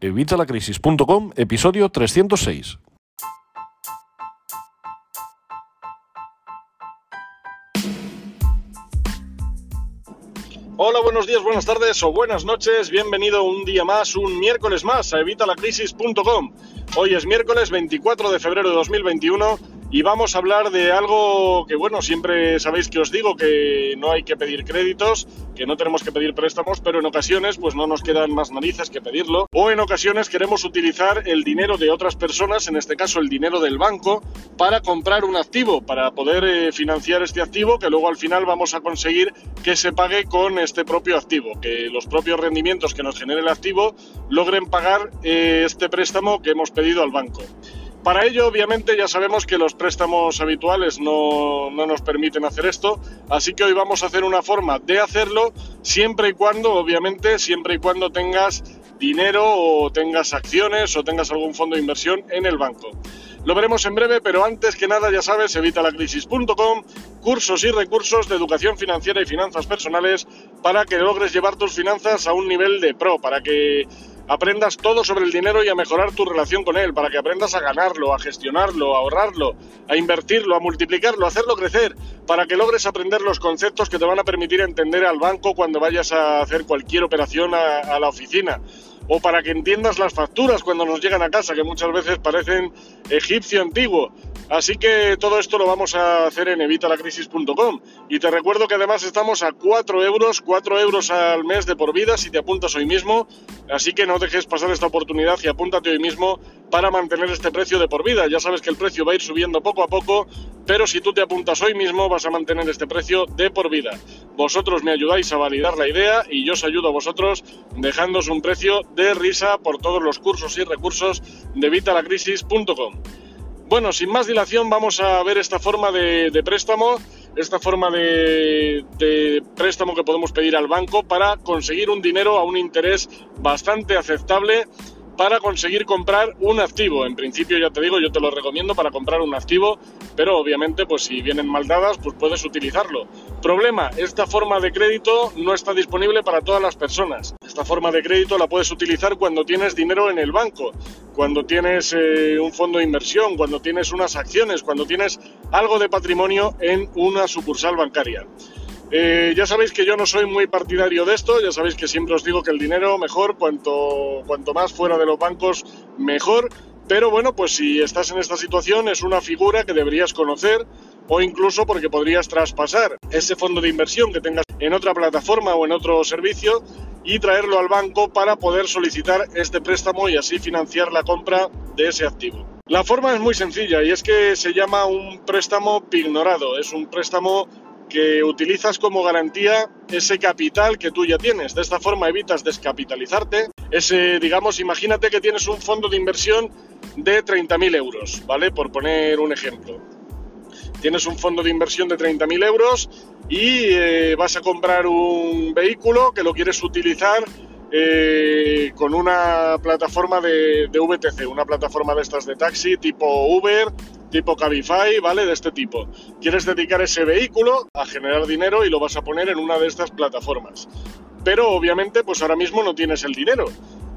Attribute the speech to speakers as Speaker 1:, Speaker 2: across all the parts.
Speaker 1: Evitalacrisis.com, episodio 306. Hola, buenos días, buenas tardes o buenas noches. Bienvenido un día más, un miércoles más a evitalacrisis.com. Hoy es miércoles 24 de febrero de 2021 y vamos a hablar de algo que, bueno, siempre sabéis que os digo que no hay que pedir créditos, que no tenemos que pedir préstamos, pero en ocasiones pues no nos quedan más narices que pedirlo, o en ocasiones queremos utilizar el dinero de otras personas, en este caso el dinero del banco, para comprar un activo, para poder eh, financiar este activo que luego al final vamos a conseguir que se pague con este propio activo, que los propios rendimientos que nos genere el activo logren pagar eh, este préstamo que hemos pedido al banco. Para ello, obviamente, ya sabemos que los préstamos habituales no, nos permiten hacer esto, así que hoy vamos a hacer una forma de hacerlo siempre y cuando, obviamente, siempre y cuando tengas dinero o tengas acciones o tengas algún fondo de inversión en el banco. Lo veremos en breve, pero antes que nada, ya sabes, evitalacrisis.com, cursos y recursos de educación financiera y finanzas personales para que logres llevar tus finanzas a un nivel de pro, para que aprendas todo sobre el dinero y a mejorar tu relación con él, para que aprendas a ganarlo, a gestionarlo, a ahorrarlo, a invertirlo, a multiplicarlo, a hacerlo crecer, para que logres aprender los conceptos que te van a permitir entender al banco cuando vayas a hacer cualquier operación a, la oficina o para que entiendas las facturas cuando nos llegan a casa, que muchas veces parecen egipcio antiguo. Así que todo esto lo vamos a hacer en evitalacrisis.com. Y te recuerdo que además estamos a 4 euros, 4 euros al mes de por vida si te apuntas hoy mismo. Así que no dejes pasar esta oportunidad y apúntate hoy mismo para mantener este precio de por vida. Ya sabes que el precio va a ir subiendo poco a poco, pero si tú te apuntas hoy mismo vas a mantener este precio de por vida. Vosotros me ayudáis a validar la idea y yo os ayudo a vosotros dejándos un precio de risa por todos los cursos y recursos de vitalacrisis.com. Bueno, sin más dilación vamos a ver esta forma de, préstamo, esta forma de, de, préstamo que podemos pedir al banco para conseguir un dinero a un interés bastante aceptable para conseguir comprar un activo. En principio, ya te digo, yo te lo recomiendo para comprar un activo, pero obviamente, pues si vienen mal dadas, pues puedes utilizarlo. Problema, esta forma de crédito no está disponible para todas las personas. Esta forma de crédito la puedes utilizar cuando tienes dinero en el banco, cuando tienes eh, un fondo de inversión, cuando tienes unas acciones, cuando tienes algo de patrimonio en una sucursal bancaria. Eh, ya sabéis que yo no soy muy partidario de esto, ya sabéis que siempre os digo que el dinero mejor, cuanto, cuanto más fuera de los bancos, mejor. Pero bueno, pues si estás en esta situación es una figura que deberías conocer o incluso porque podrías traspasar ese fondo de inversión que tengas en otra plataforma o en otro servicio y traerlo al banco para poder solicitar este préstamo y así financiar la compra de ese activo. La forma es muy sencilla y es que se llama un préstamo pignorado, es un préstamo que utilizas como garantía ese capital que tú ya tienes. De esta forma evitas descapitalizarte. Ese, digamos, imagínate que tienes un fondo de inversión de 30.000 euros, ¿vale? Por poner un ejemplo. Tienes un fondo de inversión de 30.000 euros y eh, vas a comprar un vehículo que lo quieres utilizar eh, con una plataforma de, de, VTC, una plataforma de estas de taxi tipo Uber tipo Cabify, ¿vale? De este tipo. Quieres dedicar ese vehículo a generar dinero y lo vas a poner en una de estas plataformas. Pero obviamente, pues ahora mismo no tienes el dinero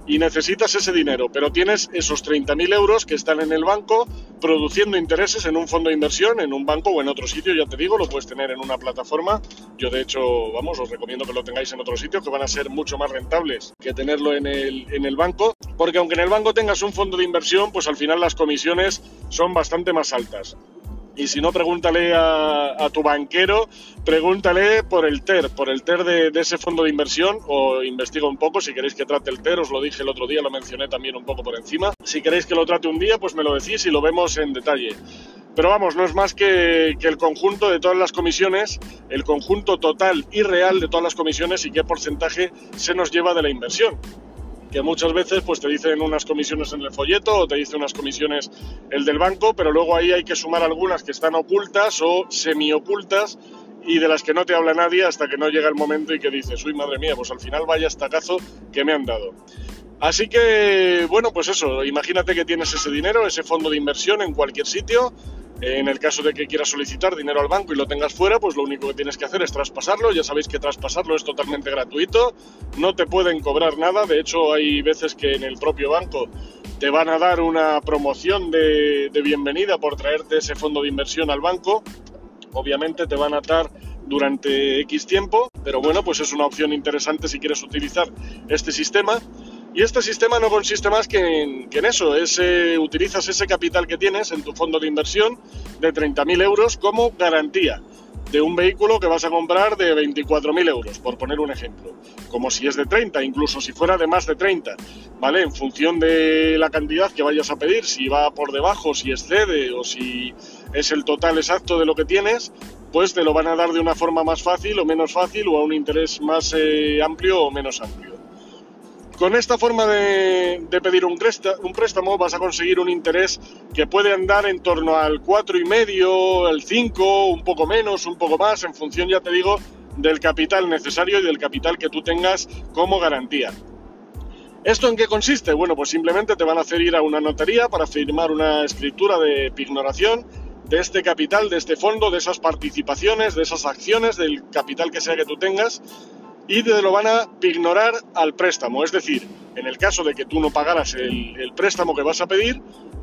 Speaker 1: y necesitas ese dinero, pero tienes esos 30.000 euros que están en el banco produciendo intereses en un fondo de inversión, en un banco o en otro sitio, ya te digo, lo puedes tener en una plataforma. Yo de hecho, vamos, os recomiendo que lo tengáis en otro sitio, que van a ser mucho más rentables que tenerlo en el, en el banco, porque aunque en el banco tengas un fondo de inversión, pues al final las comisiones son bastante más altas. Y si no, pregúntale a, tu banquero, pregúntale por el TER, por el TER de, ese fondo de inversión, o investiga un poco, si queréis que trate el TER, os lo dije el otro día, lo mencioné también un poco por encima. Si queréis que lo trate un día, pues me lo decís y lo vemos en detalle. Pero vamos, no es más que, que, el conjunto de todas las comisiones, el conjunto total y real de todas las comisiones y qué porcentaje se nos lleva de la inversión que muchas veces pues te dicen unas comisiones en el folleto o te dice unas comisiones el del banco, pero luego ahí hay que sumar algunas que están ocultas o semi ocultas y de las que no te habla nadie hasta que no llega el momento y que dices, uy madre mía, pues al final vaya estacazo que me han dado. Así que, bueno, pues eso, imagínate que tienes ese dinero, ese fondo de inversión en cualquier sitio, En el caso de que quieras solicitar dinero al banco y lo tengas fuera, pues lo único que tienes que hacer es traspasarlo. Ya sabéis que traspasarlo es totalmente gratuito, no te pueden cobrar nada. De hecho, hay veces que en el propio banco te van a dar una promoción de, bienvenida por traerte ese fondo de inversión al banco. Obviamente te van a atar durante X tiempo, pero bueno, pues es una opción interesante si quieres utilizar este sistema. Y este sistema no consiste más que en, eso, es, utilizas ese capital que tienes en tu fondo de inversión de 30.000 euros como garantía de un vehículo que vas a comprar de 24.000 euros, por poner un ejemplo, como si es de 30, incluso si fuera de más de 30, ¿vale? En función de la cantidad que vayas a pedir, si va por debajo, si excede o si es el total exacto de lo que tienes, pues te lo van a dar de una forma más fácil o menos fácil o a un interés más eh, amplio o menos amplio. Con esta forma de, pedir un, préstamo vas a conseguir un interés que puede andar en torno al 4,5, el 5, un poco menos, un poco más, en función, ya te digo, del capital necesario y del capital que tú tengas como garantía. ¿Esto en qué consiste? Bueno, pues simplemente te van a hacer ir a una notaría para firmar una escritura de pignoración de este capital, de este fondo, de esas participaciones, de esas acciones, del capital que sea que tú tengas y te lo van a ignorar al préstamo. Es decir, en el caso de que tú no pagaras el, préstamo que vas a pedir,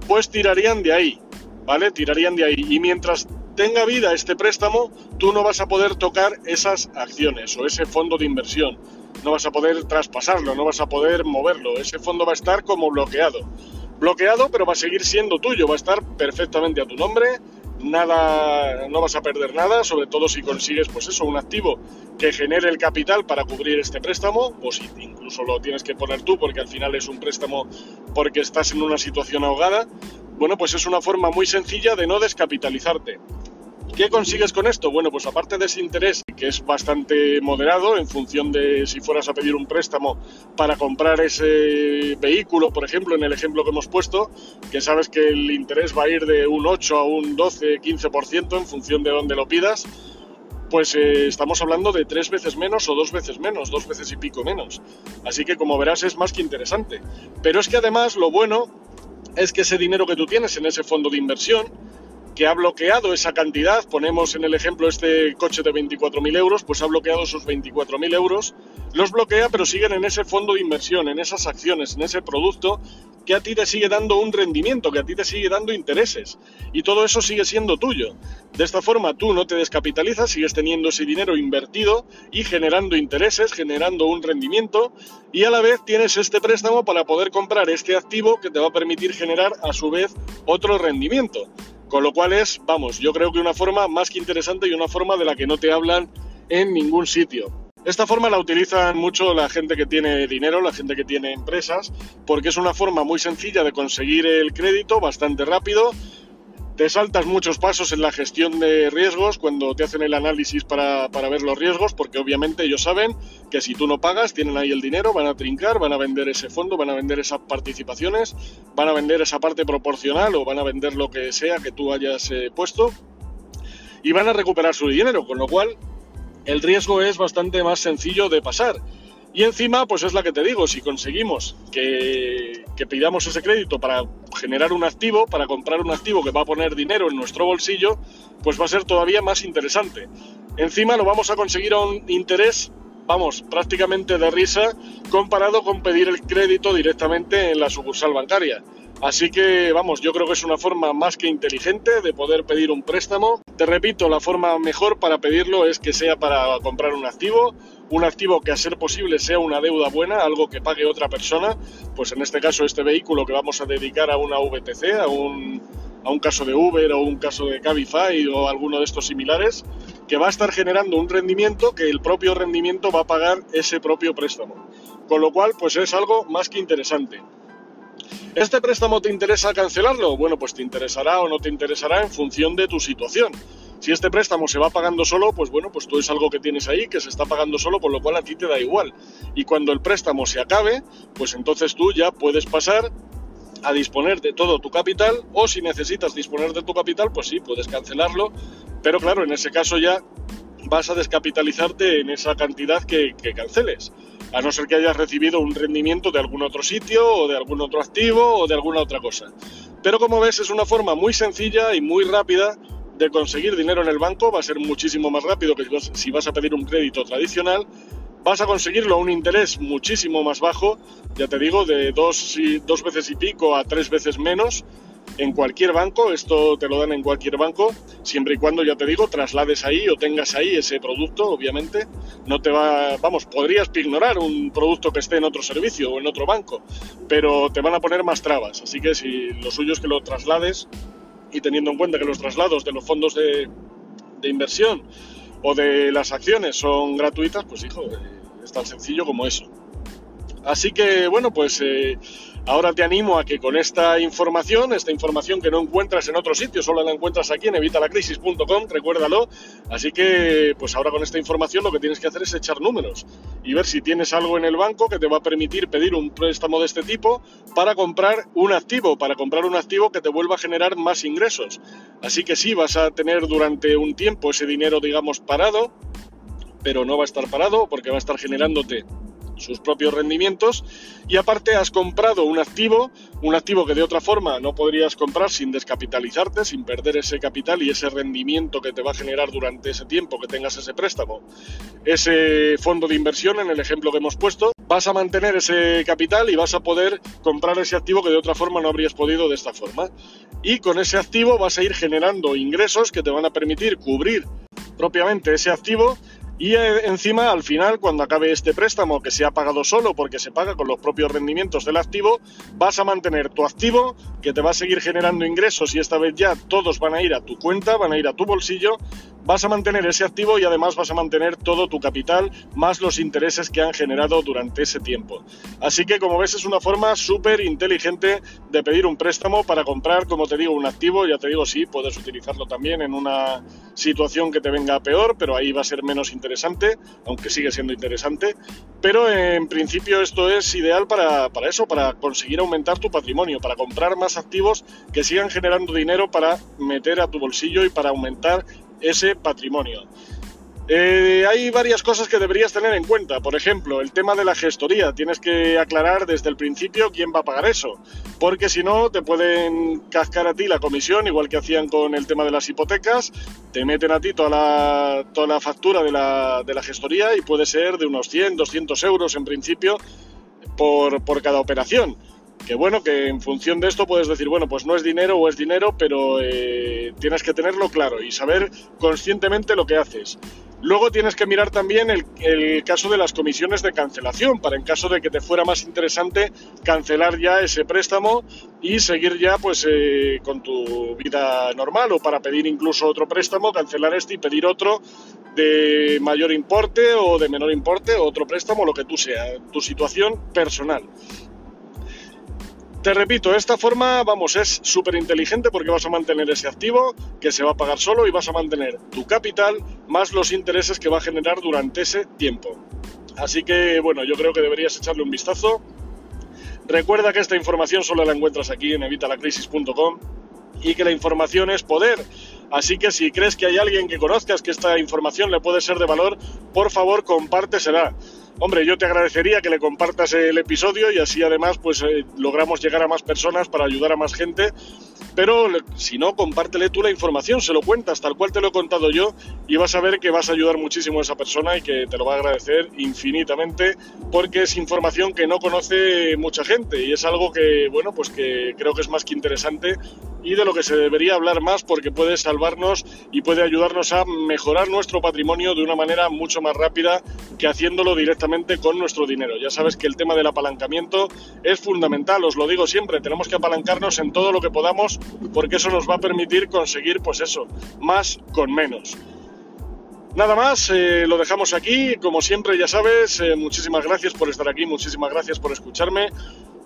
Speaker 1: pues tirarían de ahí, ¿vale? Tirarían de ahí. Y mientras tenga vida este préstamo, tú no vas a poder tocar esas acciones o ese fondo de inversión. No vas a poder traspasarlo, no vas a poder moverlo. Ese fondo va a estar como bloqueado. Bloqueado, pero va a seguir siendo tuyo, va a estar perfectamente a tu nombre, nada, no vas a perder nada, sobre todo si consigues, pues eso, un activo que genere el capital para cubrir este préstamo, o si incluso lo tienes que poner tú porque al final es un préstamo porque estás en una situación ahogada, bueno, pues es una forma muy sencilla de no descapitalizarte. ¿Qué consigues con esto? Bueno, pues aparte de ese interés, que es bastante moderado en función de si fueras a pedir un préstamo para comprar ese vehículo, por ejemplo, en el ejemplo que hemos puesto, que sabes que el interés va a ir de un 8 a un 12, 15% en función de dónde lo pidas, pues eh, estamos hablando de tres veces menos o dos veces menos, dos veces y pico menos. Así que como verás es más que interesante. Pero es que además lo bueno es que ese dinero que tú tienes en ese fondo de inversión, que ha bloqueado esa cantidad, ponemos en el ejemplo este coche de 24.000 euros, pues ha bloqueado esos 24.000 euros, los bloquea pero siguen en ese fondo de inversión, en esas acciones, en ese producto que a ti te sigue dando un rendimiento, que a ti te sigue dando intereses y todo eso sigue siendo tuyo. De esta forma tú no te descapitalizas, sigues teniendo ese dinero invertido y generando intereses, generando un rendimiento y a la vez tienes este préstamo para poder comprar este activo que te va a permitir generar a su vez otro rendimiento. Con lo cual es, vamos, yo creo que una forma más que interesante y una forma de la que no te hablan en ningún sitio. Esta forma la utilizan mucho la gente que tiene dinero, la gente que tiene empresas, porque es una forma muy sencilla de conseguir el crédito, bastante rápido te saltas muchos pasos en la gestión de riesgos cuando te hacen el análisis para, ver los riesgos, porque obviamente ellos saben que si tú no pagas, tienen ahí el dinero, van a trincar, van a vender ese fondo, van a vender esas participaciones, van a vender esa parte proporcional o van a vender lo que sea que tú hayas eh, puesto y van a recuperar su dinero, con lo cual el riesgo es bastante más sencillo de pasar. Y encima, pues es la que te digo, si conseguimos que, pidamos ese crédito para generar un activo, para comprar un activo que va a poner dinero en nuestro bolsillo, pues va a ser todavía más interesante. Encima lo vamos a conseguir a un interés, vamos, prácticamente de risa comparado con pedir el crédito directamente en la sucursal bancaria. Así que, vamos, yo creo que es una forma más que inteligente de poder pedir un préstamo. Te repito, la forma mejor para pedirlo es que sea para comprar un activo, un activo que a ser posible sea una deuda buena, algo que pague otra persona, pues en este caso este vehículo que vamos a dedicar a una VTC, a un, a un caso de Uber o un caso de Cabify o alguno de estos similares, que va a estar generando un rendimiento que el propio rendimiento va a pagar ese propio préstamo. Con lo cual, pues es algo más que interesante. ¿Este préstamo te interesa cancelarlo? Bueno, pues te interesará o no te interesará en función de tu situación. Si este préstamo se va pagando solo, pues bueno, pues tú es algo que tienes ahí que se está pagando solo, por lo cual a ti te da igual. Y cuando el préstamo se acabe, pues entonces tú ya puedes pasar a disponer de todo tu capital o si necesitas disponer de tu capital, pues sí, puedes cancelarlo, pero claro, en ese caso ya vas a descapitalizarte en esa cantidad que, que canceles a no ser que hayas recibido un rendimiento de algún otro sitio o de algún otro activo o de alguna otra cosa. Pero como ves es una forma muy sencilla y muy rápida de conseguir dinero en el banco, va a ser muchísimo más rápido que si vas a pedir un crédito tradicional, vas a conseguirlo a un interés muchísimo más bajo, ya te digo, de dos, dos veces y pico a tres veces menos en cualquier banco, esto te lo dan en cualquier banco, siempre y cuando, ya te digo, traslades ahí o tengas ahí ese producto, obviamente. No te va, vamos, podrías ignorar un producto que esté en otro servicio o en otro banco, pero te van a poner más trabas. Así que si lo suyo es que lo traslades y teniendo en cuenta que los traslados de los fondos de, inversión o de las acciones son gratuitas, pues hijo, eh, es tan sencillo como eso. Así que bueno, pues eh, Ahora te animo a que con esta información, esta información que no encuentras en otro sitio, solo la encuentras aquí en evitalacrisis.com, recuérdalo. Así que, pues ahora con esta información lo que tienes que hacer es echar números y ver si tienes algo en el banco que te va a permitir pedir un préstamo de este tipo para comprar un activo, para comprar un activo que te vuelva a generar más ingresos. Así que sí, vas a tener durante un tiempo ese dinero, digamos, parado, pero no va a estar parado porque va a estar generándote sus propios rendimientos y aparte has comprado un activo, un activo que de otra forma no podrías comprar sin descapitalizarte, sin perder ese capital y ese rendimiento que te va a generar durante ese tiempo que tengas ese préstamo, ese fondo de inversión en el ejemplo que hemos puesto, vas a mantener ese capital y vas a poder comprar ese activo que de otra forma no habrías podido de esta forma. Y con ese activo vas a ir generando ingresos que te van a permitir cubrir propiamente ese activo y eh, encima, al final, cuando acabe este préstamo que se ha pagado solo porque se paga con los propios rendimientos del activo, vas a mantener tu activo que te va a seguir generando ingresos y esta vez ya todos van a ir a tu cuenta, van a ir a tu bolsillo vas a mantener ese activo y además vas a mantener todo tu capital más los intereses que han generado durante ese tiempo. Así que como ves es una forma súper inteligente de pedir un préstamo para comprar, como te digo, un activo. Ya te digo, sí, puedes utilizarlo también en una situación que te venga peor, pero ahí va a ser menos interesante, aunque sigue siendo interesante. Pero en principio esto es ideal para, para eso, para conseguir aumentar tu patrimonio, para comprar más activos que sigan generando dinero para meter a tu bolsillo y para aumentar ese patrimonio. Eh, hay varias cosas que deberías tener en cuenta. Por ejemplo, el tema de la gestoría. Tienes que aclarar desde el principio quién va a pagar eso. Porque si no, te pueden cascar a ti la comisión, igual que hacían con el tema de las hipotecas. Te meten a ti toda la, toda la factura de la, de la gestoría y puede ser de unos 100, 200 euros en principio por, por cada operación que bueno, que en función de esto puedes decir, bueno, pues no es dinero o es dinero, pero eh, tienes que tenerlo claro y saber conscientemente lo que haces. Luego tienes que mirar también el, caso de las comisiones de cancelación, para en caso de que te fuera más interesante cancelar ya ese préstamo y seguir ya pues eh, con tu vida normal o para pedir incluso otro préstamo, cancelar este y pedir otro de mayor importe o de menor importe, otro préstamo, lo que tú sea, tu situación personal. Te repito, esta forma, vamos, es súper inteligente porque vas a mantener ese activo que se va a pagar solo y vas a mantener tu capital más los intereses que va a generar durante ese tiempo. Así que, bueno, yo creo que deberías echarle un vistazo. Recuerda que esta información solo la encuentras aquí en evitalacrisis.com y que la información es poder. Así que si crees que hay alguien que conozcas que esta información le puede ser de valor, por favor compártesela. Hombre, yo te agradecería que le compartas el episodio y así además pues eh, logramos llegar a más personas para ayudar a más gente. Pero si no, compártele tú la información, se lo cuentas tal cual te lo he contado yo y vas a ver que vas a ayudar muchísimo a esa persona y que te lo va a agradecer infinitamente porque es información que no conoce mucha gente y es algo que, bueno, pues que creo que es más que interesante y de lo que se debería hablar más porque puede salvarnos y puede ayudarnos a mejorar nuestro patrimonio de una manera mucho más rápida que haciéndolo directamente con nuestro dinero. Ya sabes que el tema del apalancamiento es fundamental, os lo digo siempre, tenemos que apalancarnos en todo lo que podamos porque eso nos va a permitir conseguir, pues eso, más con menos. Nada más, eh, lo dejamos aquí. Como siempre, ya sabes, eh, muchísimas gracias por estar aquí, muchísimas gracias por escucharme.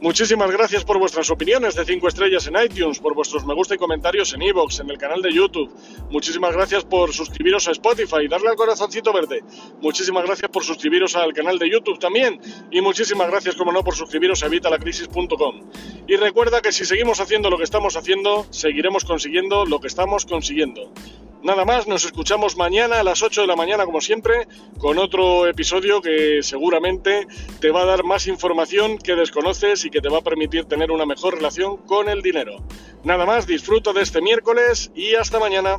Speaker 1: Muchísimas gracias por vuestras opiniones de 5 estrellas en iTunes, por vuestros me gusta y comentarios en iVoox, en el canal de YouTube. Muchísimas gracias por suscribiros a Spotify, darle al corazoncito verde. Muchísimas gracias por suscribiros al canal de YouTube también. Y muchísimas gracias, como no, por suscribiros a evitalacrisis.com. Y recuerda que si seguimos haciendo lo que estamos haciendo, seguiremos consiguiendo lo que estamos consiguiendo. Nada más, nos escuchamos mañana a las 8 de la mañana como siempre con otro episodio que seguramente te va a dar más información que desconoces y que te va a permitir tener una mejor relación con el dinero. Nada más, disfruta de este miércoles y hasta mañana.